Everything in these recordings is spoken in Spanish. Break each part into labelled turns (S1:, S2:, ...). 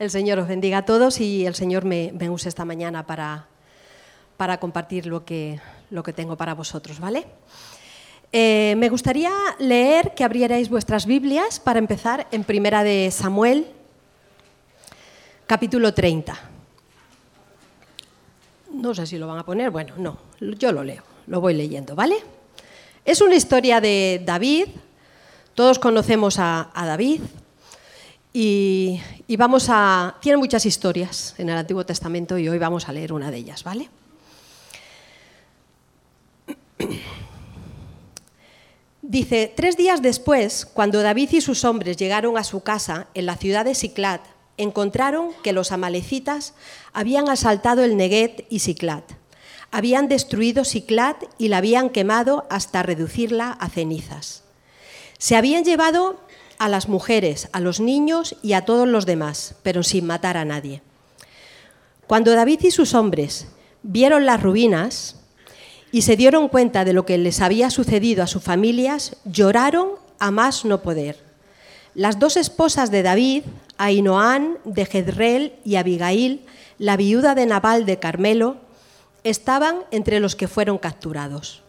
S1: El Señor os bendiga a todos y el Señor me, use esta mañana para, para compartir lo que, lo que tengo para vosotros, ¿vale? Eh, me gustaría leer que abrierais vuestras Biblias para empezar en Primera de Samuel, capítulo 30. No sé si lo van a poner, bueno, no, yo lo leo, lo voy leyendo, ¿vale? Es una historia de David, todos conocemos a, a David, y, y, vamos a... Tiene muchas historias en el Antiguo Testamento y hoy vamos a leer una de ellas, ¿vale? Dice, tres días después, cuando David y sus hombres llegaron a su casa en la ciudad de Siclat, encontraron que los amalecitas habían asaltado el Neguet y Siclat. Habían destruido Siclat y la habían quemado hasta reducirla a cenizas. Se habían llevado a las mujeres, a los niños y a todos los demás, pero sin matar a nadie. Cuando David y sus hombres vieron las ruinas, y se dieron cuenta de lo que les había sucedido a sus familias, lloraron a más no poder. Las dos esposas de David, Ainoán de Jezreel y Abigail, la viuda de Nabal de Carmelo, estaban entre los que fueron capturados.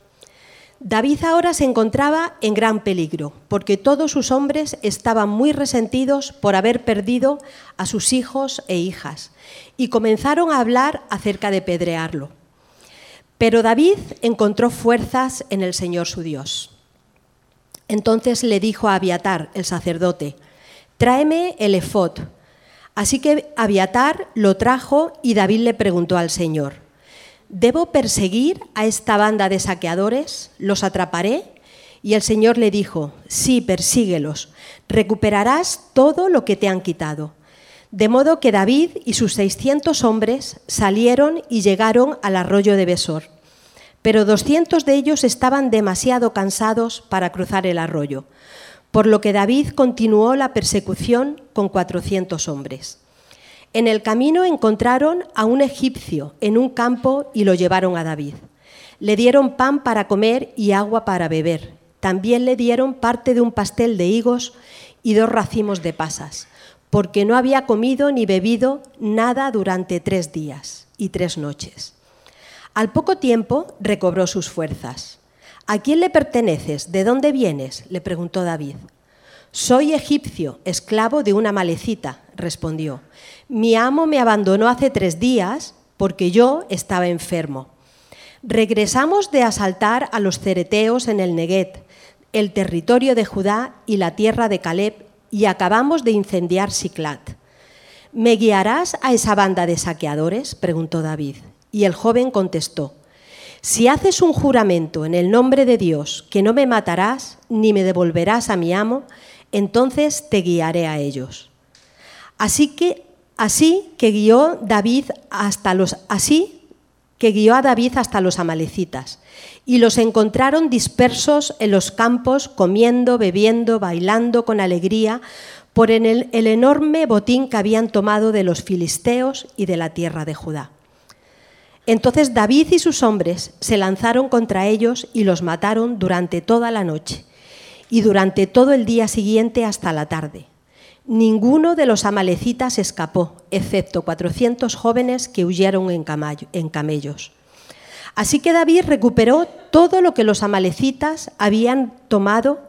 S1: David ahora se encontraba en gran peligro, porque todos sus hombres estaban muy resentidos por haber perdido a sus hijos e hijas, y comenzaron a hablar acerca de pedrearlo. Pero David encontró fuerzas en el Señor su Dios. Entonces le dijo a Abiatar, el sacerdote, tráeme el efod. Así que Abiatar lo trajo y David le preguntó al Señor, ¿debo perseguir a esta banda de saqueadores? ¿Los atraparé? Y el Señor le dijo, sí, persíguelos, recuperarás todo lo que te han quitado. De modo que David y sus seiscientos hombres salieron y llegaron al arroyo de Besor. Pero doscientos de ellos estaban demasiado cansados para cruzar el arroyo, por lo que David continuó la persecución con cuatrocientos hombres. En el camino encontraron a un egipcio en un campo y lo llevaron a David. Le dieron pan para comer y agua para beber. También le dieron parte de un pastel de higos y dos racimos de pasas porque no había comido ni bebido nada durante tres días y tres noches. Al poco tiempo recobró sus fuerzas. ¿A quién le perteneces? ¿De dónde vienes? le preguntó David. Soy egipcio, esclavo de una malecita, respondió. Mi amo me abandonó hace tres días porque yo estaba enfermo. Regresamos de asaltar a los cereteos en el Neguet, el territorio de Judá y la tierra de Caleb, y acabamos de incendiar Siclat. ¿Me guiarás a esa banda de saqueadores? preguntó David. Y el joven contestó, si haces un juramento en el nombre de Dios que no me matarás ni me devolverás a mi amo, entonces te guiaré a ellos. Así que así que guió David hasta los así que guió a David hasta los amalecitas y los encontraron dispersos en los campos, comiendo, bebiendo, bailando con alegría por el, el enorme botín que habían tomado de los filisteos y de la tierra de Judá. Entonces David y sus hombres se lanzaron contra ellos y los mataron durante toda la noche y durante todo el día siguiente hasta la tarde. Ninguno de los amalecitas escapó, excepto 400 jóvenes que huyeron en, camellos. Así que David recuperó todo lo que los amalecitas habían tomado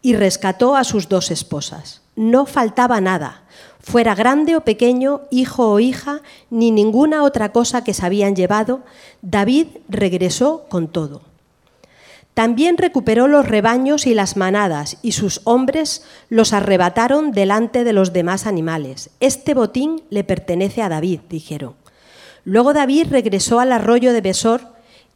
S1: y rescató a sus dos esposas. No faltaba nada, fuera grande o pequeño, hijo o hija, ni ninguna otra cosa que se habían llevado, David regresó con todo. También recuperó los rebaños y las manadas, y sus hombres los arrebataron delante de los demás animales. Este botín le pertenece a David, dijeron. Luego David regresó al arroyo de Besor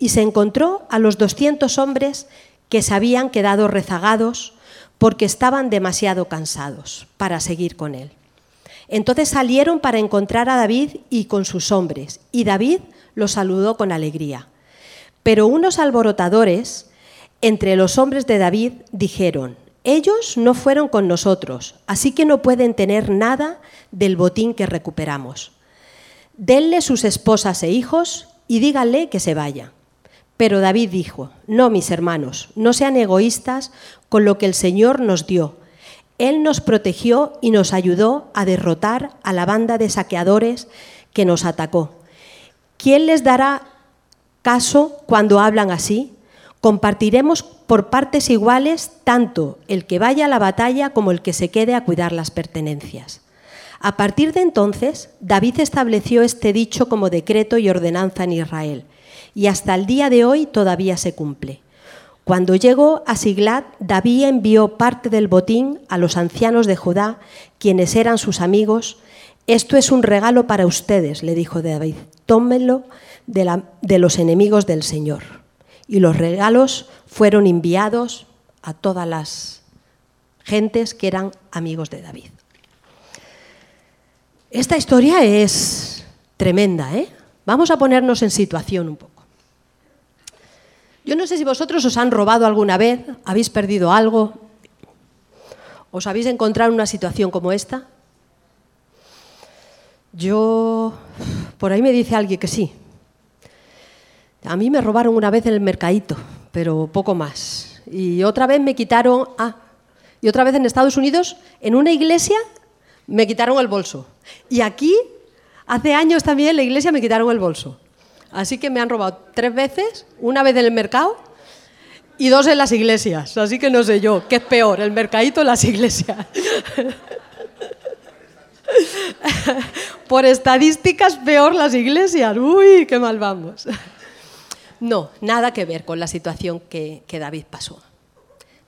S1: y se encontró a los doscientos hombres que se habían quedado rezagados porque estaban demasiado cansados para seguir con él. Entonces salieron para encontrar a David y con sus hombres, y David los saludó con alegría. Pero unos alborotadores entre los hombres de David dijeron, ellos no fueron con nosotros, así que no pueden tener nada del botín que recuperamos denle sus esposas e hijos y díganle que se vaya. Pero David dijo, no, mis hermanos, no sean egoístas con lo que el Señor nos dio. Él nos protegió y nos ayudó a derrotar a la banda de saqueadores que nos atacó. ¿Quién les dará caso cuando hablan así? Compartiremos por partes iguales tanto el que vaya a la batalla como el que se quede a cuidar las pertenencias. A partir de entonces, David estableció este dicho como decreto y ordenanza en Israel, y hasta el día de hoy todavía se cumple. Cuando llegó a Siglat, David envió parte del botín a los ancianos de Judá, quienes eran sus amigos. Esto es un regalo para ustedes, le dijo David. Tómenlo de, de los enemigos del Señor. Y los regalos fueron enviados a todas las gentes que eran amigos de David. Esta historia es tremenda, ¿eh? Vamos a ponernos en situación un poco. Yo no sé si vosotros os han robado alguna vez, habéis perdido algo, os habéis encontrado en una situación como esta. Yo, por ahí me dice alguien que sí. A mí me robaron una vez en el mercadito, pero poco más. Y otra vez me quitaron, ah, y otra vez en Estados Unidos, en una iglesia, me quitaron el bolso. Y aquí, hace años también, en la iglesia me quitaron el bolso. Así que me han robado tres veces, una vez en el mercado y dos en las iglesias. Así que no sé yo, ¿qué es peor, el mercadito o las iglesias? Por estadísticas, peor las iglesias. Uy, qué mal vamos. No, nada que ver con la situación que, David pasó.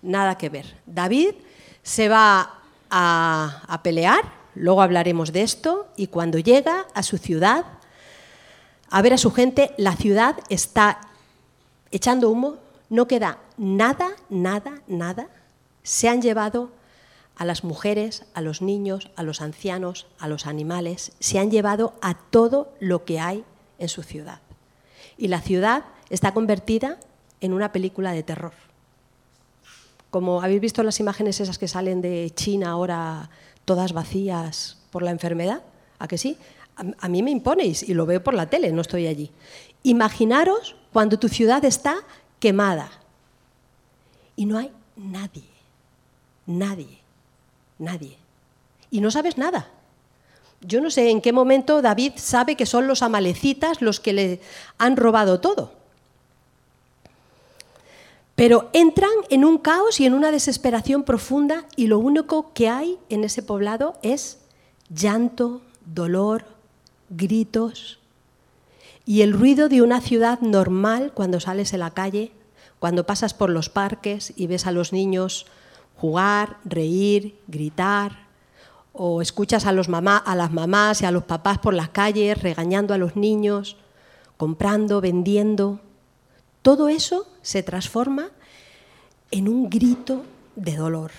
S1: Nada que ver. David se va a, a pelear, luego hablaremos de esto, y cuando llega a su ciudad, a ver a su gente, la ciudad está echando humo, no queda nada, nada, nada. Se han llevado a las mujeres, a los niños, a los ancianos, a los animales, se han llevado a todo lo que hay en su ciudad. Y la ciudad está convertida en una película de terror. Como habéis visto las imágenes esas que salen de China ahora todas vacías por la enfermedad, ¿a que sí? a, mí me imponéis y lo veo por la tele, no estoy allí. Imaginaros cuando tu ciudad está quemada y no hay nadie, nadie, nadie. Y no sabes nada. Yo no sé en qué momento David sabe que son los amalecitas los que le han robado todo. Pero entran en un caos y en una desesperación profunda y lo único que hay en ese poblado es llanto, dolor, gritos y el ruido de una ciudad normal cuando sales en la calle, cuando pasas por los parques y ves a los niños jugar, reír, gritar, o escuchas a, a las mamás y a los papás por las calles regañando a los niños, comprando, vendiendo. Todo eso se transforma en un grito de dolor,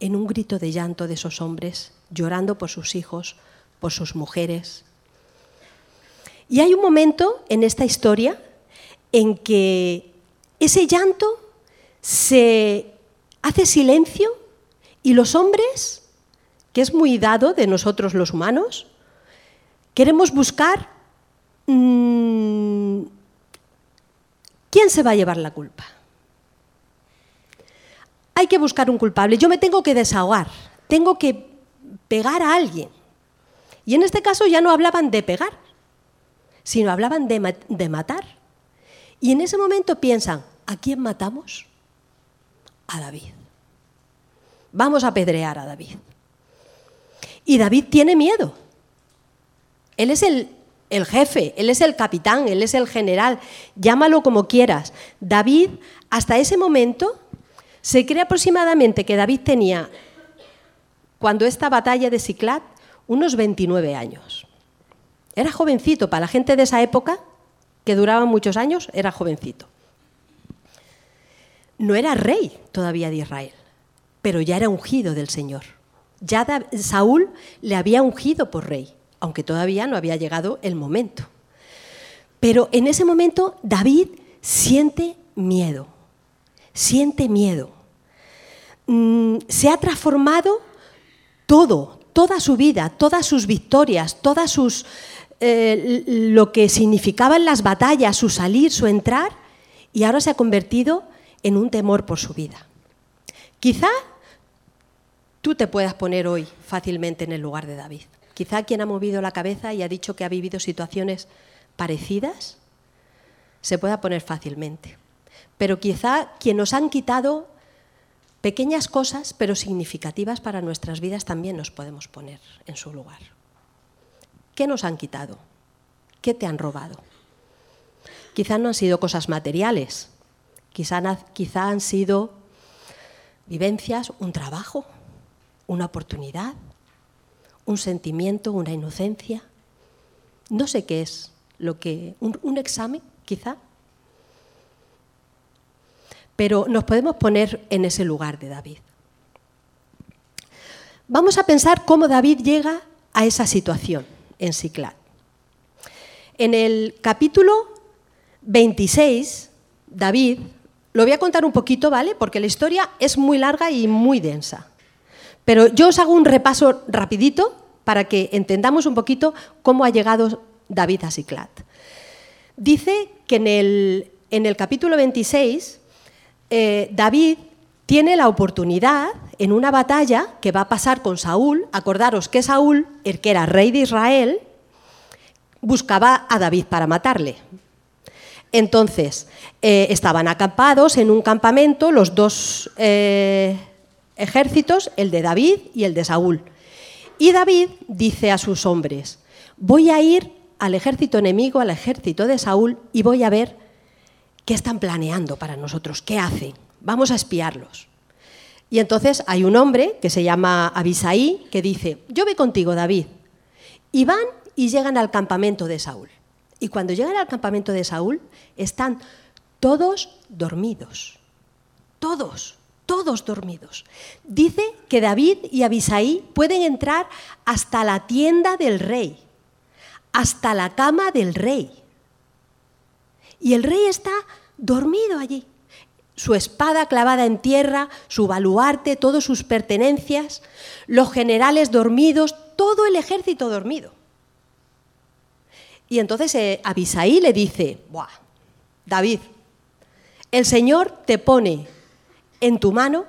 S1: en un grito de llanto de esos hombres llorando por sus hijos, por sus mujeres, y hay un momento en esta historia en que ese llanto se hace silencio y los hombres, que es muy dado de nosotros los humanos, queremos buscar mm, quién se va a llevar la culpa. Hay que buscar un culpable. Yo me tengo que desahogar, tengo que pegar a alguien. Y en este caso ya no hablaban de pegar, sino hablaban de, matar. Y en ese momento piensan, ¿a quién matamos? A David. Vamos a apedrear a David. Y David tiene miedo. Él es el, el, jefe, él es el capitán, él es el general, llámalo como quieras. David, hasta ese momento, se cree aproximadamente que David tenía, cuando esta batalla de Ciclat, unos 29 años. Era jovencito, para la gente de esa época, que duraba muchos años, era jovencito. No era rey todavía de Israel, pero ya era ungido del Señor. Ya Saúl le había ungido por rey, aunque todavía no había llegado el momento. Pero en ese momento David siente miedo, siente miedo. Mm, se ha transformado todo, toda su vida, todas sus victorias, todas sus eh, lo que significaban las batallas, su salir, su entrar, y ahora se ha convertido en un temor por su vida. Quizá tú te puedas poner hoy fácilmente en el lugar de David. Quizá quien ha movido la cabeza y ha dicho que ha vivido situaciones parecidas, se pueda poner fácilmente. Pero quizá quien nos han quitado pequeñas cosas, pero significativas para nuestras vidas, también nos podemos poner en su lugar. ¿Qué nos han quitado? ¿Qué te han robado? Quizá no han sido cosas materiales, quizá, quizá han sido vivencias, un trabajo, una oportunidad, un sentimiento, una inocencia. No sé qué es lo que. un, examen, quizá. Pero nos podemos poner en ese lugar de David. Vamos a pensar cómo David llega a esa situación en Siclat. En el capítulo 26, David, lo voy a contar un poquito, ¿vale? Porque la historia es muy larga y muy densa. Pero yo os hago un repaso rapidito para que entendamos un poquito cómo ha llegado David a Siclat. Dice que en el, capítulo 26 eh, David tiene la oportunidad en una batalla que va a pasar con Saúl. Acordaros que Saúl, el que era rey de Israel, buscaba a David para matarle. Entonces, eh, estaban acampados en un campamento los dos eh, ejércitos, el de David y el de Saúl. Y David dice a sus hombres, voy a ir al ejército enemigo, al ejército de Saúl, y voy a ver qué están planeando para nosotros, qué hacen, vamos a espiarlos. Y entonces hay un hombre que se llama Abisaí que dice, yo voy contigo, David. Y van y llegan al campamento de Saúl. Y cuando llegan al campamento de Saúl, están todos dormidos. Todos todos dormidos. Dice que David y Abisaí pueden entrar hasta la tienda del rey, hasta la cama del rey. Y el rey está dormido allí. Su espada clavada en tierra, su baluarte, todas sus pertenencias, los generales dormidos, todo el ejército dormido. Y entonces eh, Abisaí le dice, Buah, David, el Señor te pone en tu mano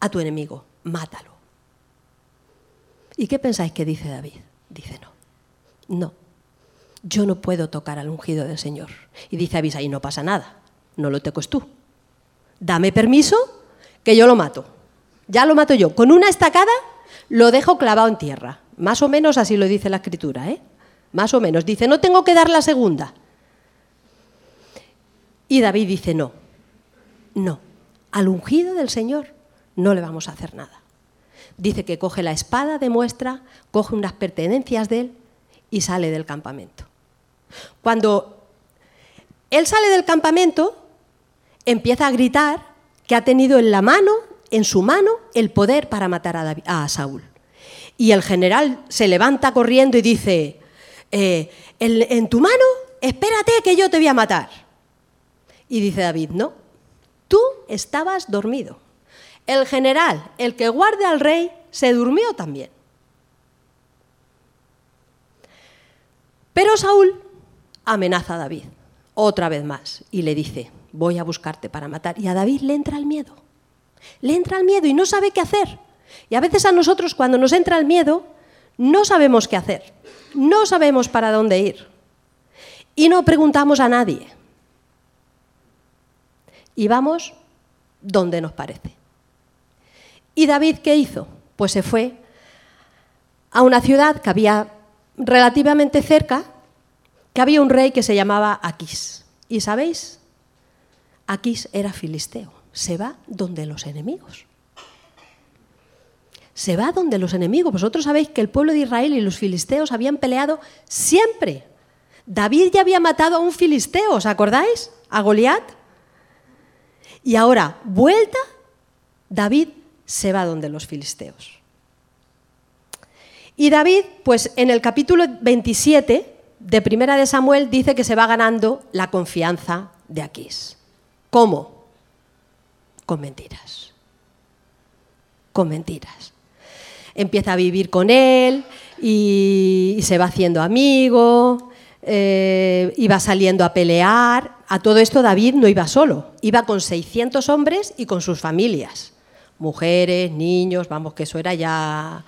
S1: a tu enemigo, mátalo. ¿Y qué pensáis que dice David? Dice no, no, yo no puedo tocar al ungido del Señor. Y dice Abisai, no pasa nada, no lo tocas tú. Dame permiso que yo lo mato. Ya lo mato yo. Con una estacada lo dejo clavado en tierra. Más o menos así lo dice la escritura, ¿eh? Más o menos. Dice, no tengo que dar la segunda. Y David dice, no, no, al ungido del Señor no le vamos a hacer nada. Dice que coge la espada de muestra, coge unas pertenencias de él y sale del campamento. Cuando él sale del campamento, empieza a gritar que ha tenido en la mano, en su mano, el poder para matar a, Saúl. Y el general se levanta corriendo y dice, eh, en tu mano, espérate que yo te voy a matar. Y dice David, no, Tú estabas dormido. El general, el que guarda al rey, se durmió también. Pero Saúl amenaza a David otra vez más y le dice, voy a buscarte para matar. Y a David le entra el miedo. Le entra el miedo y no sabe qué hacer. Y a veces a nosotros cuando nos entra el miedo, no sabemos qué hacer. No sabemos para dónde ir. Y no preguntamos a nadie y vamos donde nos parece. ¿Y David qué hizo? Pues se fue a una ciudad que había relativamente cerca, que había un rey que se llamaba Aquís. ¿Y sabéis? Aquís era filisteo. Se va donde los enemigos. Se va donde los enemigos. Vosotros sabéis que el pueblo de Israel y los filisteos habían peleado siempre. David ya había matado a un filisteo, ¿os acordáis? A Goliat. Y ahora, vuelta, David se va donde los filisteos. Y David, pues en el capítulo 27 de Primera de Samuel dice que se va ganando la confianza de Aquís. ¿Cómo? Con mentiras. Con mentiras. Empieza a vivir con él y, se va haciendo amigo, eh, iba saliendo a pelear. A todo esto David no iba solo, iba con 600 hombres y con sus familias, mujeres, niños, vamos, que eso era ya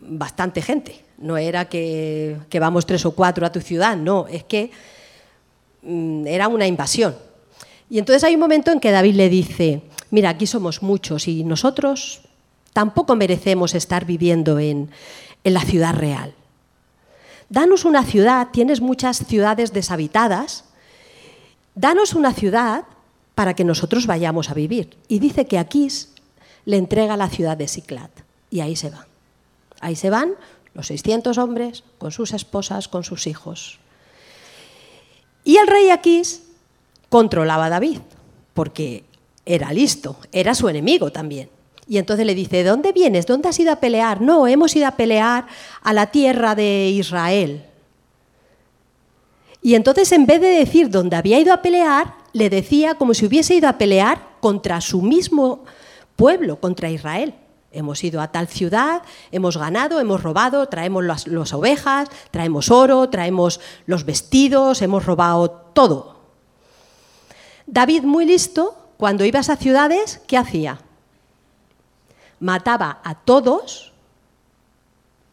S1: bastante gente. No era que, vamos tres o cuatro a tu ciudad, no, es que mm, era una invasión. Y entonces hay un momento en que David le dice, mira, aquí somos muchos y nosotros tampoco merecemos estar viviendo en, en la ciudad real. Danos una ciudad, tienes muchas ciudades deshabitadas, danos una ciudad para que nosotros vayamos a vivir. Y dice que Aquís le entrega la ciudad de Siclat. Y ahí se van. Ahí se van los 600 hombres con sus esposas, con sus hijos. Y el rey Aquís controlaba a David, porque era listo, era su enemigo también. Y entonces le dice, ¿de dónde vienes? ¿Dónde has ido a pelear? No, hemos ido a pelear a la tierra de Israel. Y entonces en vez de decir dónde había ido a pelear, le decía como si hubiese ido a pelear contra su mismo pueblo, contra Israel. Hemos ido a tal ciudad, hemos ganado, hemos robado, traemos las, ovejas, traemos oro, traemos los vestidos, hemos robado todo. David, muy listo, cuando iba a ciudades, ¿qué hacía? Mataba a todos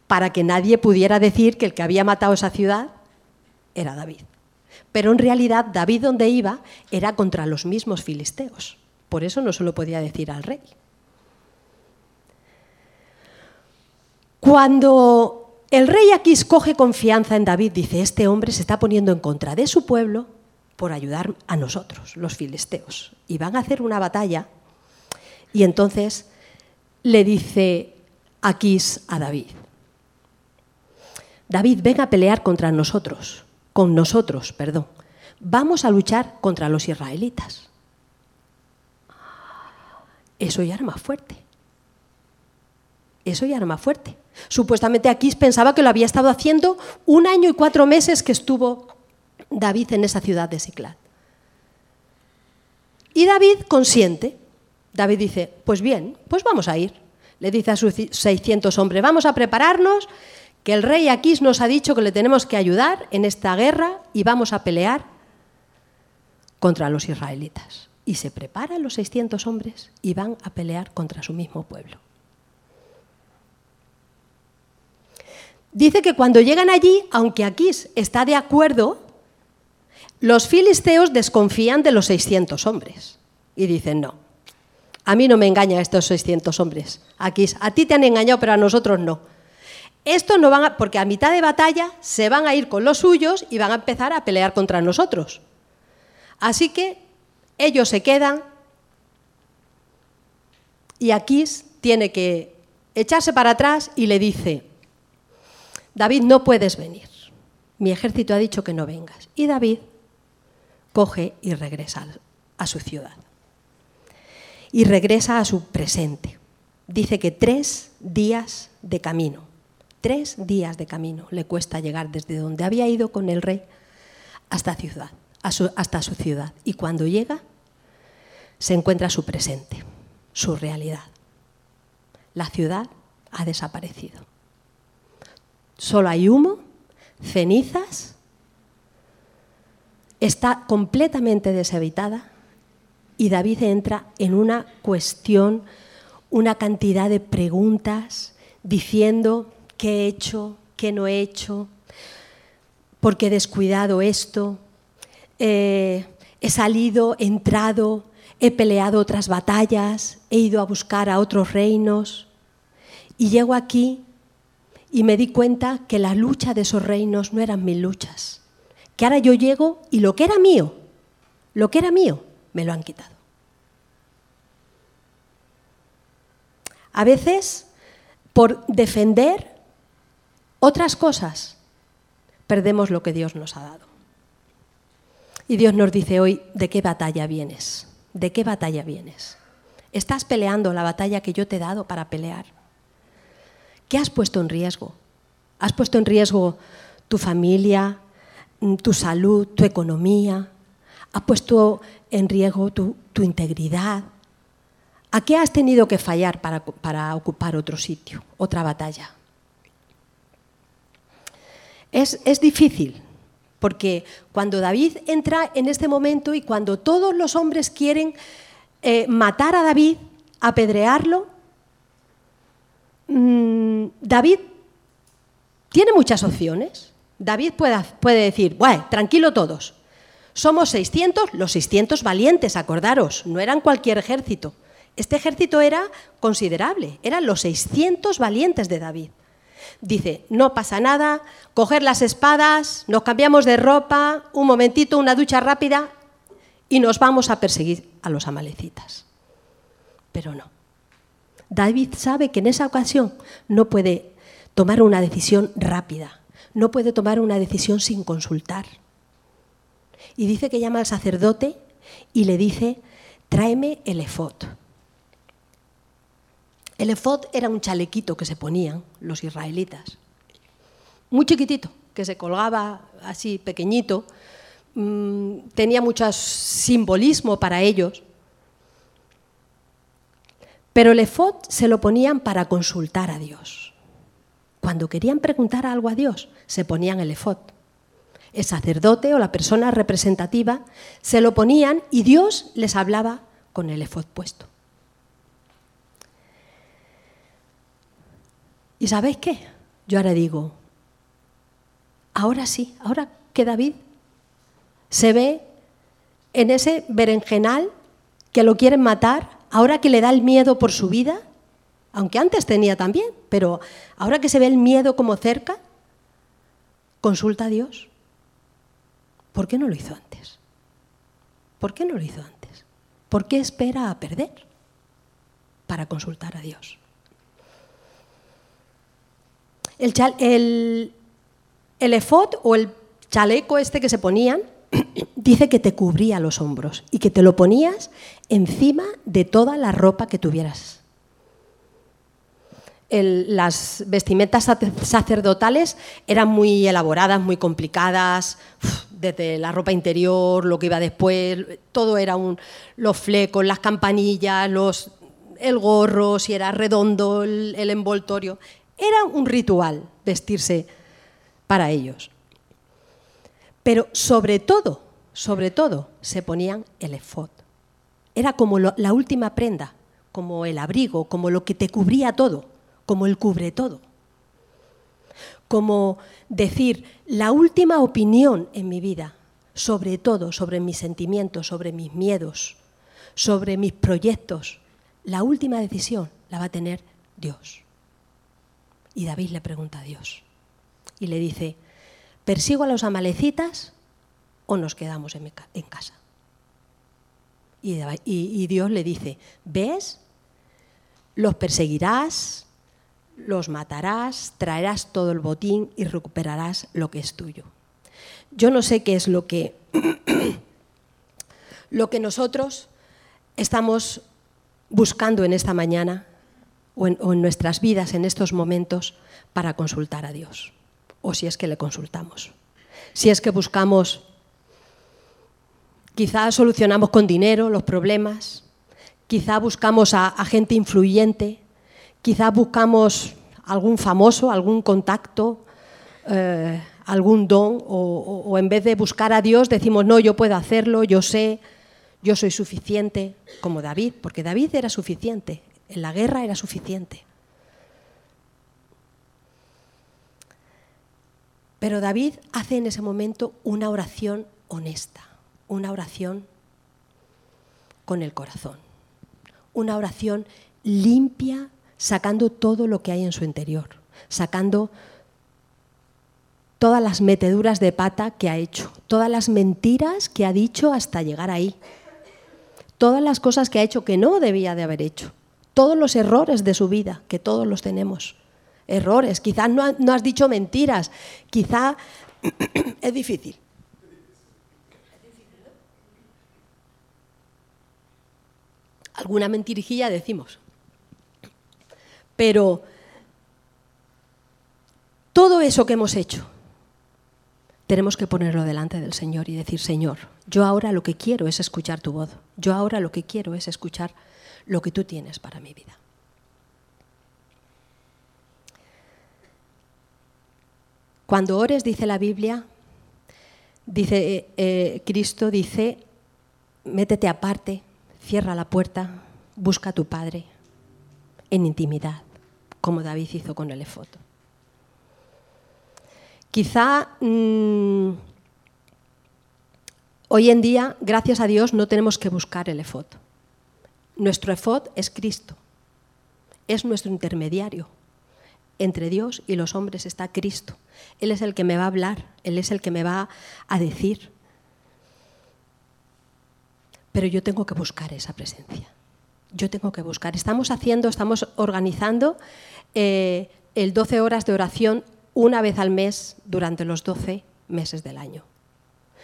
S1: para que nadie pudiera decir que el que había matado esa ciudad era David. Pero en realidad David donde iba era contra los mismos filisteos. Por eso no se lo podía decir al rey. Cuando el rey aquí coge confianza en David, dice, este hombre se está poniendo en contra de su pueblo por ayudar a nosotros, los filisteos. Y van a hacer una batalla. Y entonces le dice Aquís a David, David, ven a pelear contra nosotros con nosotros, perdón. Vamos a luchar contra los israelitas. Eso ya era más fuerte. Eso ya era más fuerte. Supuestamente Aquís pensaba que lo había estado haciendo un año y cuatro meses que estuvo David en esa ciudad de Siclat. Y David consiente. David dice, pues bien, pues vamos a ir. Le dice a sus 600 hombres, vamos a prepararnos que el rey Aquís nos ha dicho que le tenemos que ayudar en esta guerra y vamos a pelear contra los israelitas. Y se preparan los 600 hombres y van a pelear contra su mismo pueblo. Dice que cuando llegan allí, aunque Aquís está de acuerdo, los filisteos desconfían de los 600 hombres y dicen, no, a mí no me engañan estos 600 hombres. Aquís, a ti te han engañado, pero a nosotros no. Esto no van a, porque a mitad de batalla se van a ir con los suyos y van a empezar a pelear contra nosotros. Así que ellos se quedan y Aquís tiene que echarse para atrás y le dice, David, no puedes venir. Mi ejército ha dicho que no vengas. Y David coge y regresa a su ciudad. Y regresa a su presente. Dice que tres días de camino. Tres días de camino le cuesta llegar desde donde había ido con el rey hasta, ciudad, hasta su ciudad. Y cuando llega, se encuentra su presente, su realidad. La ciudad ha desaparecido. Solo hay humo, cenizas, está completamente deshabitada y David entra en una cuestión, una cantidad de preguntas, diciendo, qué he hecho, qué no he hecho, por qué he descuidado esto, eh, he salido, he entrado, he peleado otras batallas, he ido a buscar a otros reinos. Y llego aquí y me di cuenta que la lucha de esos reinos no eran mis luchas, que ahora yo llego y lo que era mío, lo que era mío, me lo han quitado. A veces, por defender otras cosas, perdemos lo que Dios nos ha dado. Y Dios nos dice hoy, ¿de qué batalla vienes? ¿De qué batalla vienes? ¿Estás peleando la batalla que yo te he dado para pelear? ¿Qué has puesto en riesgo? ¿Has puesto en riesgo tu familia, tu salud, tu economía? ¿Has puesto en riesgo tu, integridad? ¿A qué has tenido que fallar para, ocupar otro sitio, otra batalla? Es, difícil, porque cuando David entra en este momento y cuando todos los hombres quieren eh, matar a David, apedrearlo. Mm, David tiene muchas opciones. David puede, puede decir, bueno, tranquilo todos, somos 600, los 600 valientes, acordaros, no eran cualquier ejército. Este ejército era considerable, eran los 600 valientes de David. Dice, no pasa nada, coger las espadas, nos cambiamos de ropa, un momentito, una ducha rápida y nos vamos a perseguir a los amalecitas. Pero no. David sabe que en esa ocasión no puede tomar una decisión rápida, no puede tomar una decisión sin consultar. Y dice que llama al sacerdote y le dice, tráeme el efod. El efod era un chalequito que se ponían los israelitas, muy chiquitito, que se colgaba así pequeñito, mm, tenía mucho simbolismo para ellos. Pero el efod se lo ponían para consultar a Dios. Cuando querían preguntar algo a Dios, se ponían el efod. El sacerdote o la persona representativa se lo ponían y Dios les hablaba con el efod puesto. ¿Y sabéis qué? Yo ahora digo, ahora sí, ahora que David se ve en ese berenjenal que lo quieren matar, ahora que le da el miedo por su vida, aunque antes tenía también, pero ahora que se ve el miedo como cerca, consulta a Dios. ¿Por qué no lo hizo antes? ¿Por qué no lo hizo antes? ¿Por qué espera a perder para consultar a Dios? El, el, efod o el chaleco este que se ponían dice que te cubría los hombros y que te lo ponías encima de toda la ropa que tuvieras. Las vestimentas sacerdotales eran muy elaboradas, muy complicadas, desde la ropa interior, lo que iba después, todo era un, los flecos, las campanillas, los, el gorro, si era redondo el envoltorio, era un ritual vestirse para ellos. Pero sobre todo, sobre todo, se ponían el efod. Era como la última prenda, como el abrigo, como lo que te cubría todo, como el cubre todo. Como decir, la última opinión en mi vida, sobre todo, sobre mis sentimientos, sobre mis miedos, sobre mis proyectos, la última decisión la va a tener Dios. Y David le pregunta a Dios y le dice, ¿persigo a los amalecitas o nos quedamos en, casa? Y, Dios le dice, ¿ves? Los perseguirás, los matarás, traerás todo el botín y recuperarás lo que es tuyo. Yo no sé qué es lo que, lo que nosotros estamos buscando en esta mañana o en, nuestras vidas en estos momentos para consultar a Dios, o si es que le consultamos. Si es que buscamos, quizá solucionamos con dinero los problemas, quizá buscamos a, gente influyente, quizá buscamos algún famoso, algún contacto, eh, algún don, o, en vez de buscar a Dios decimos, no, yo puedo hacerlo, yo sé, yo soy suficiente, como David, porque David era suficiente, en la guerra era suficiente. Pero David hace en ese momento una oración honesta, una oración con el corazón, una oración limpia, sacando todo lo que hay en su interior, sacando todas las meteduras de pata que ha hecho, todas las mentiras que ha dicho hasta llegar ahí, todas las cosas que ha hecho que no debía de haber hecho todos los errores de su vida, que todos los tenemos. Errores, quizás no, has dicho mentiras, quizá es difícil. Alguna mentirijilla decimos. Pero todo eso que hemos hecho, tenemos que ponerlo delante del Señor y decir, Señor, yo ahora lo que quiero es escuchar tu voz. Yo ahora lo que quiero es escuchar lo que tú tienes para mi vida. Cuando ores, dice la Biblia, dice eh, eh, Cristo, dice, métete aparte, cierra la puerta, busca a tu Padre, en intimidad, como David hizo con el efod. Quizá mmm, hoy en día, gracias a Dios, no tenemos que buscar el efod. Nuestro efod es Cristo, es nuestro intermediario. Entre Dios y los hombres está Cristo. Él es el que me va a hablar, Él es el que me va a decir. Pero yo tengo que buscar esa presencia. Yo tengo que buscar. Estamos haciendo, estamos organizando eh, el 12 horas de oración una vez al mes durante los 12 meses del año.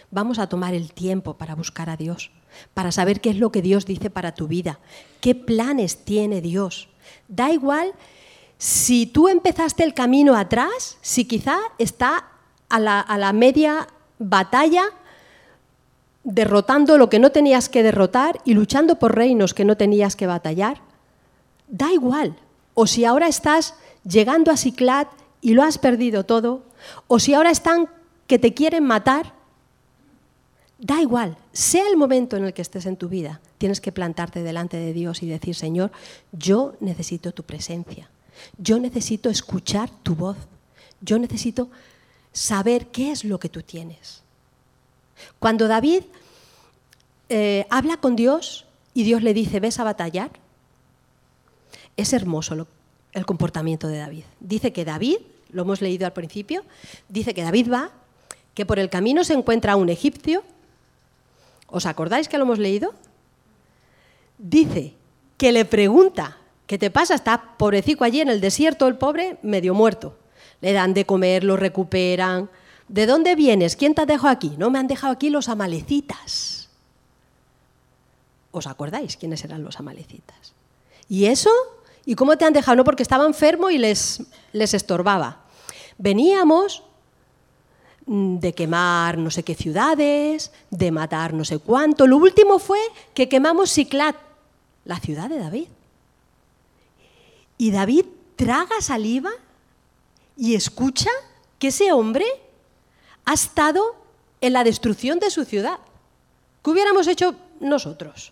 S1: Vamos a tomar el tiempo para buscar a Dios, para saber qué es lo que Dios dice para tu vida, qué planes tiene Dios. Da igual si tú empezaste el camino atrás, si quizá está a la, a la media batalla derrotando lo que no tenías que derrotar y luchando por reinos que no tenías que batallar, da igual. O si ahora estás llegando a Ciclat y lo has perdido todo, o si ahora están que te quieren matar, da igual, sea el momento en el que estés en tu vida, tienes que plantarte delante de Dios y decir, Señor, yo necesito tu presencia, yo necesito escuchar tu voz, yo necesito saber qué es lo que tú tienes. Cuando David eh, habla con Dios y Dios le dice, ¿ves a batallar? Es hermoso el comportamiento de David. Dice que David, lo hemos leído al principio, dice que David va, que por el camino se encuentra un egipcio. ¿Os acordáis que lo hemos leído? Dice que le pregunta, ¿qué te pasa? Está pobrecico allí en el desierto, el pobre, medio muerto. Le dan de comer, lo recuperan. ¿De dónde vienes? ¿Quién te ha dejado aquí? No me han dejado aquí los amalecitas. ¿Os acordáis quiénes eran los amalecitas? ¿Y eso ¿Y cómo te han dejado? No, porque estaba enfermo y les, les estorbaba. Veníamos de quemar no sé qué ciudades, de matar no sé cuánto. Lo último fue que quemamos Ciclat, la ciudad de David. Y David traga saliva y escucha que ese hombre ha estado en la destrucción de su ciudad. ¿Qué hubiéramos hecho nosotros?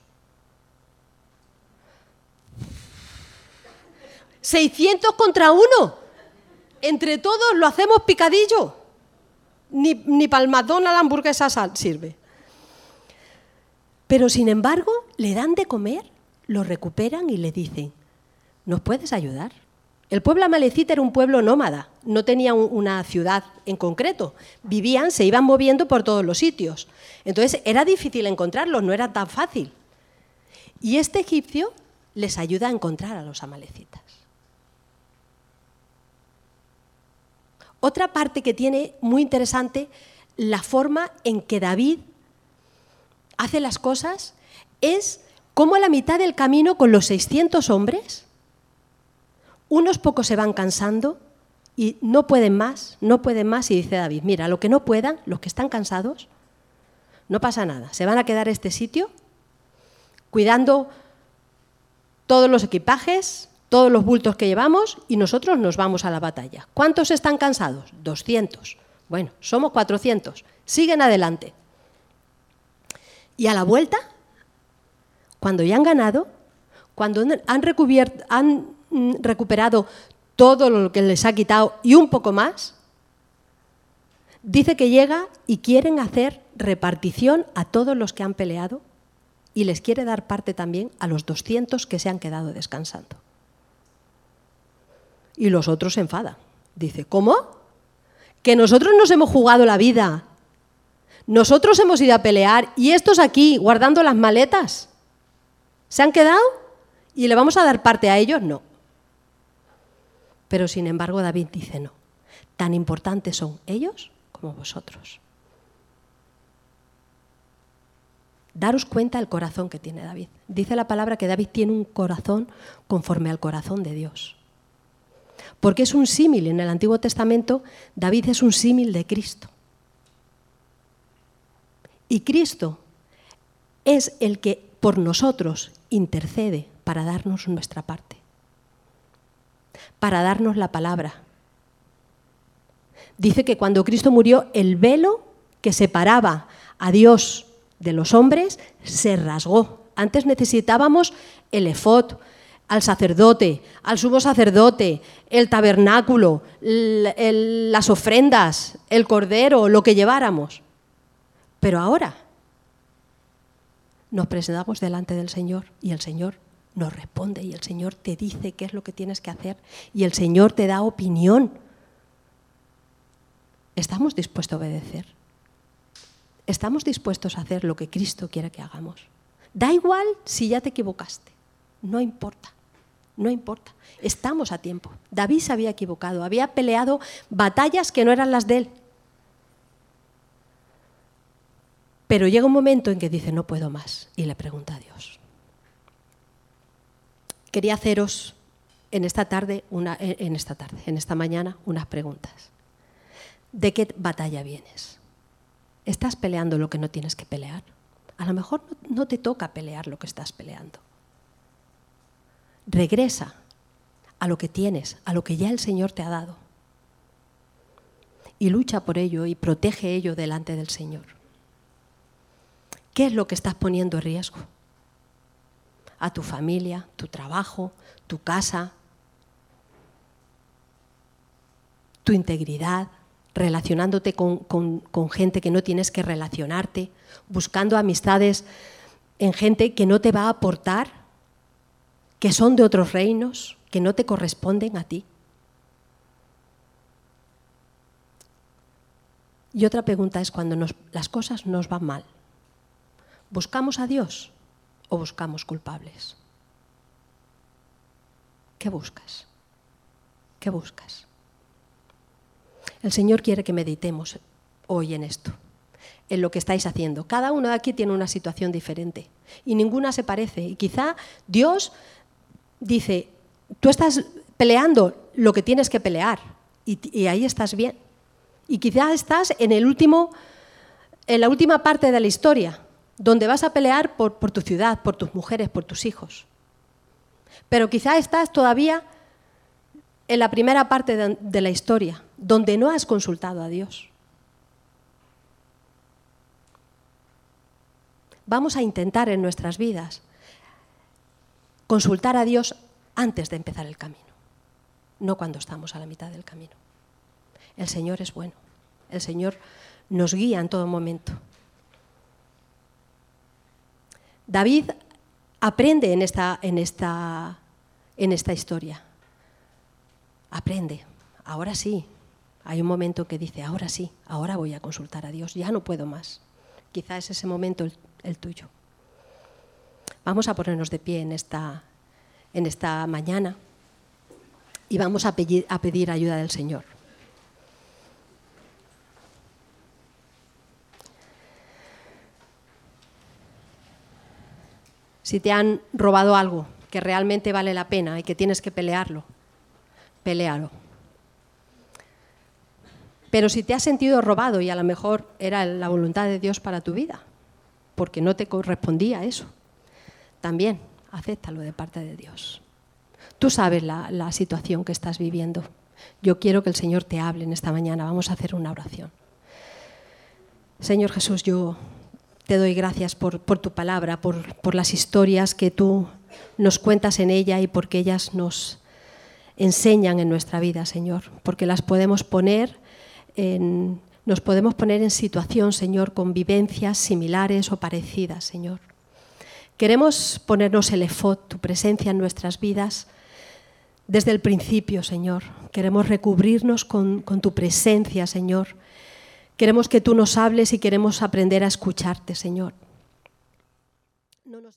S1: 600 contra uno. Entre todos lo hacemos picadillo. Ni, ni la hamburguesa sirve. Pero sin embargo, le dan de comer, lo recuperan y le dicen, ¿nos puedes ayudar? El pueblo amalecita era un pueblo nómada, no tenía una ciudad en concreto. Vivían, se iban moviendo por todos los sitios. Entonces era difícil encontrarlos, no era tan fácil. Y este egipcio les ayuda a encontrar a los amalecitas. Otra parte que tiene muy interesante, la forma en que David hace las cosas, es cómo a la mitad del camino con los 600 hombres, unos pocos se van cansando y no pueden más, no pueden más, y dice David, mira, lo que no puedan, los que están cansados, no pasa nada, se van a quedar en este sitio cuidando todos los equipajes, todos los bultos que llevamos y nosotros nos vamos a la batalla. ¿Cuántos están cansados? 200. Bueno, somos 400. Siguen adelante. Y a la vuelta, cuando ya han ganado, cuando han, han mm, recuperado todo lo que les ha quitado y un poco más, dice que llega y quieren hacer repartición a todos los que han peleado y les quiere dar parte también a los 200 que se han quedado descansando. Y los otros se enfadan. Dice, ¿cómo? Que nosotros nos hemos jugado la vida. Nosotros hemos ido a pelear y estos aquí guardando las maletas. ¿Se han quedado? ¿Y le vamos a dar parte a ellos? No. Pero sin embargo David dice no. Tan importantes son ellos como vosotros. Daros cuenta del corazón que tiene David. Dice la palabra que David tiene un corazón conforme al corazón de Dios. Porque es un símil, en el Antiguo Testamento David es un símil de Cristo. Y Cristo es el que por nosotros intercede para darnos nuestra parte, para darnos la palabra. Dice que cuando Cristo murió, el velo que separaba a Dios de los hombres se rasgó. Antes necesitábamos el efod, al sacerdote, al sumo sacerdote, el tabernáculo, las ofrendas, el cordero, lo que lleváramos. Pero ahora nos presentamos delante del Señor y el Señor nos responde y el Señor te dice qué es lo que tienes que hacer y el Señor te da opinión. ¿Estamos dispuestos a obedecer? ¿Estamos dispuestos a hacer lo que Cristo quiere que hagamos? Da igual si ya te equivocaste, no importa, no importa. Estamos a tiempo. David se había equivocado, había peleado batallas que no eran las de él. Pero llega un momento en que dice, no puedo más, y le pregunta a Dios. Quería haceros en esta tarde, una, en esta tarde, en esta mañana, unas preguntas. ¿De qué batalla vienes? ¿Estás peleando lo que no tienes que pelear? A lo mejor no te toca pelear lo que estás peleando. Regresa a lo que tienes, a lo que ya el Señor te ha dado. Y lucha por ello y protege ello delante del Señor. ¿Qué es lo que estás poniendo en riesgo? A tu familia, tu trabajo, tu casa, tu integridad, relacionándote con, gente que no tienes que relacionarte, buscando amistades en gente que no te va a aportar, que son de otros reinos, que no te corresponden a ti. Y otra pregunta es cuando las cosas nos van mal. ¿Buscamos a Dios o buscamos culpables? ¿Qué buscas? ¿Qué buscas? El Señor quiere que meditemos hoy en esto, en lo que estáis haciendo. Cada uno de aquí tiene una situación diferente y ninguna se parece. Y quizá Dios dice, tú estás peleando lo que tienes que pelear y, ahí estás bien. Y quizá estás en, el último, en la última parte de la historia, donde vas a pelear por, tu ciudad, por tus mujeres, por tus hijos. Pero quizá estás todavía en la primera parte de la historia, donde no has consultado a Dios. Vamos a intentar en nuestras vidas consultar a Dios antes de empezar el camino, no cuando estamos a la mitad del camino. El Señor es bueno, el Señor nos guía en todo momento. David aprende en esta, en esta, en esta historia. Aprende. Ahora sí, hay un momento que dice, ahora sí, ahora voy a consultar a Dios, ya no puedo más. Quizá es ese momento el, tuyo. Vamos a ponernos de pie en esta, en esta mañana y vamos a pedir, a pedir ayuda del Señor. Si te han robado algo que realmente vale la pena y que tienes que pelearlo, pelealo. Pero si te has sentido robado y a lo mejor era la voluntad de Dios para tu vida, porque no te correspondía eso, también acéptalo de parte de Dios. Tú sabes la, situación que estás viviendo. Yo quiero que el Señor te hable en esta mañana. Vamos a hacer una oración. Señor Jesús, yo te doy gracias por, tu palabra, por, por, las historias que tú nos cuentas en ella y porque ellas nos enseñan en nuestra vida, Señor, porque las podemos poner nos podemos poner en situación, Señor, con vivencias similares o parecidas, Señor. Queremos ponernos el efod, tu presencia en nuestras vidas, desde el principio, Señor. Queremos recubrirnos con, tu presencia, Señor. Queremos que tú nos hables y queremos aprender a escucharte, Señor. No nos...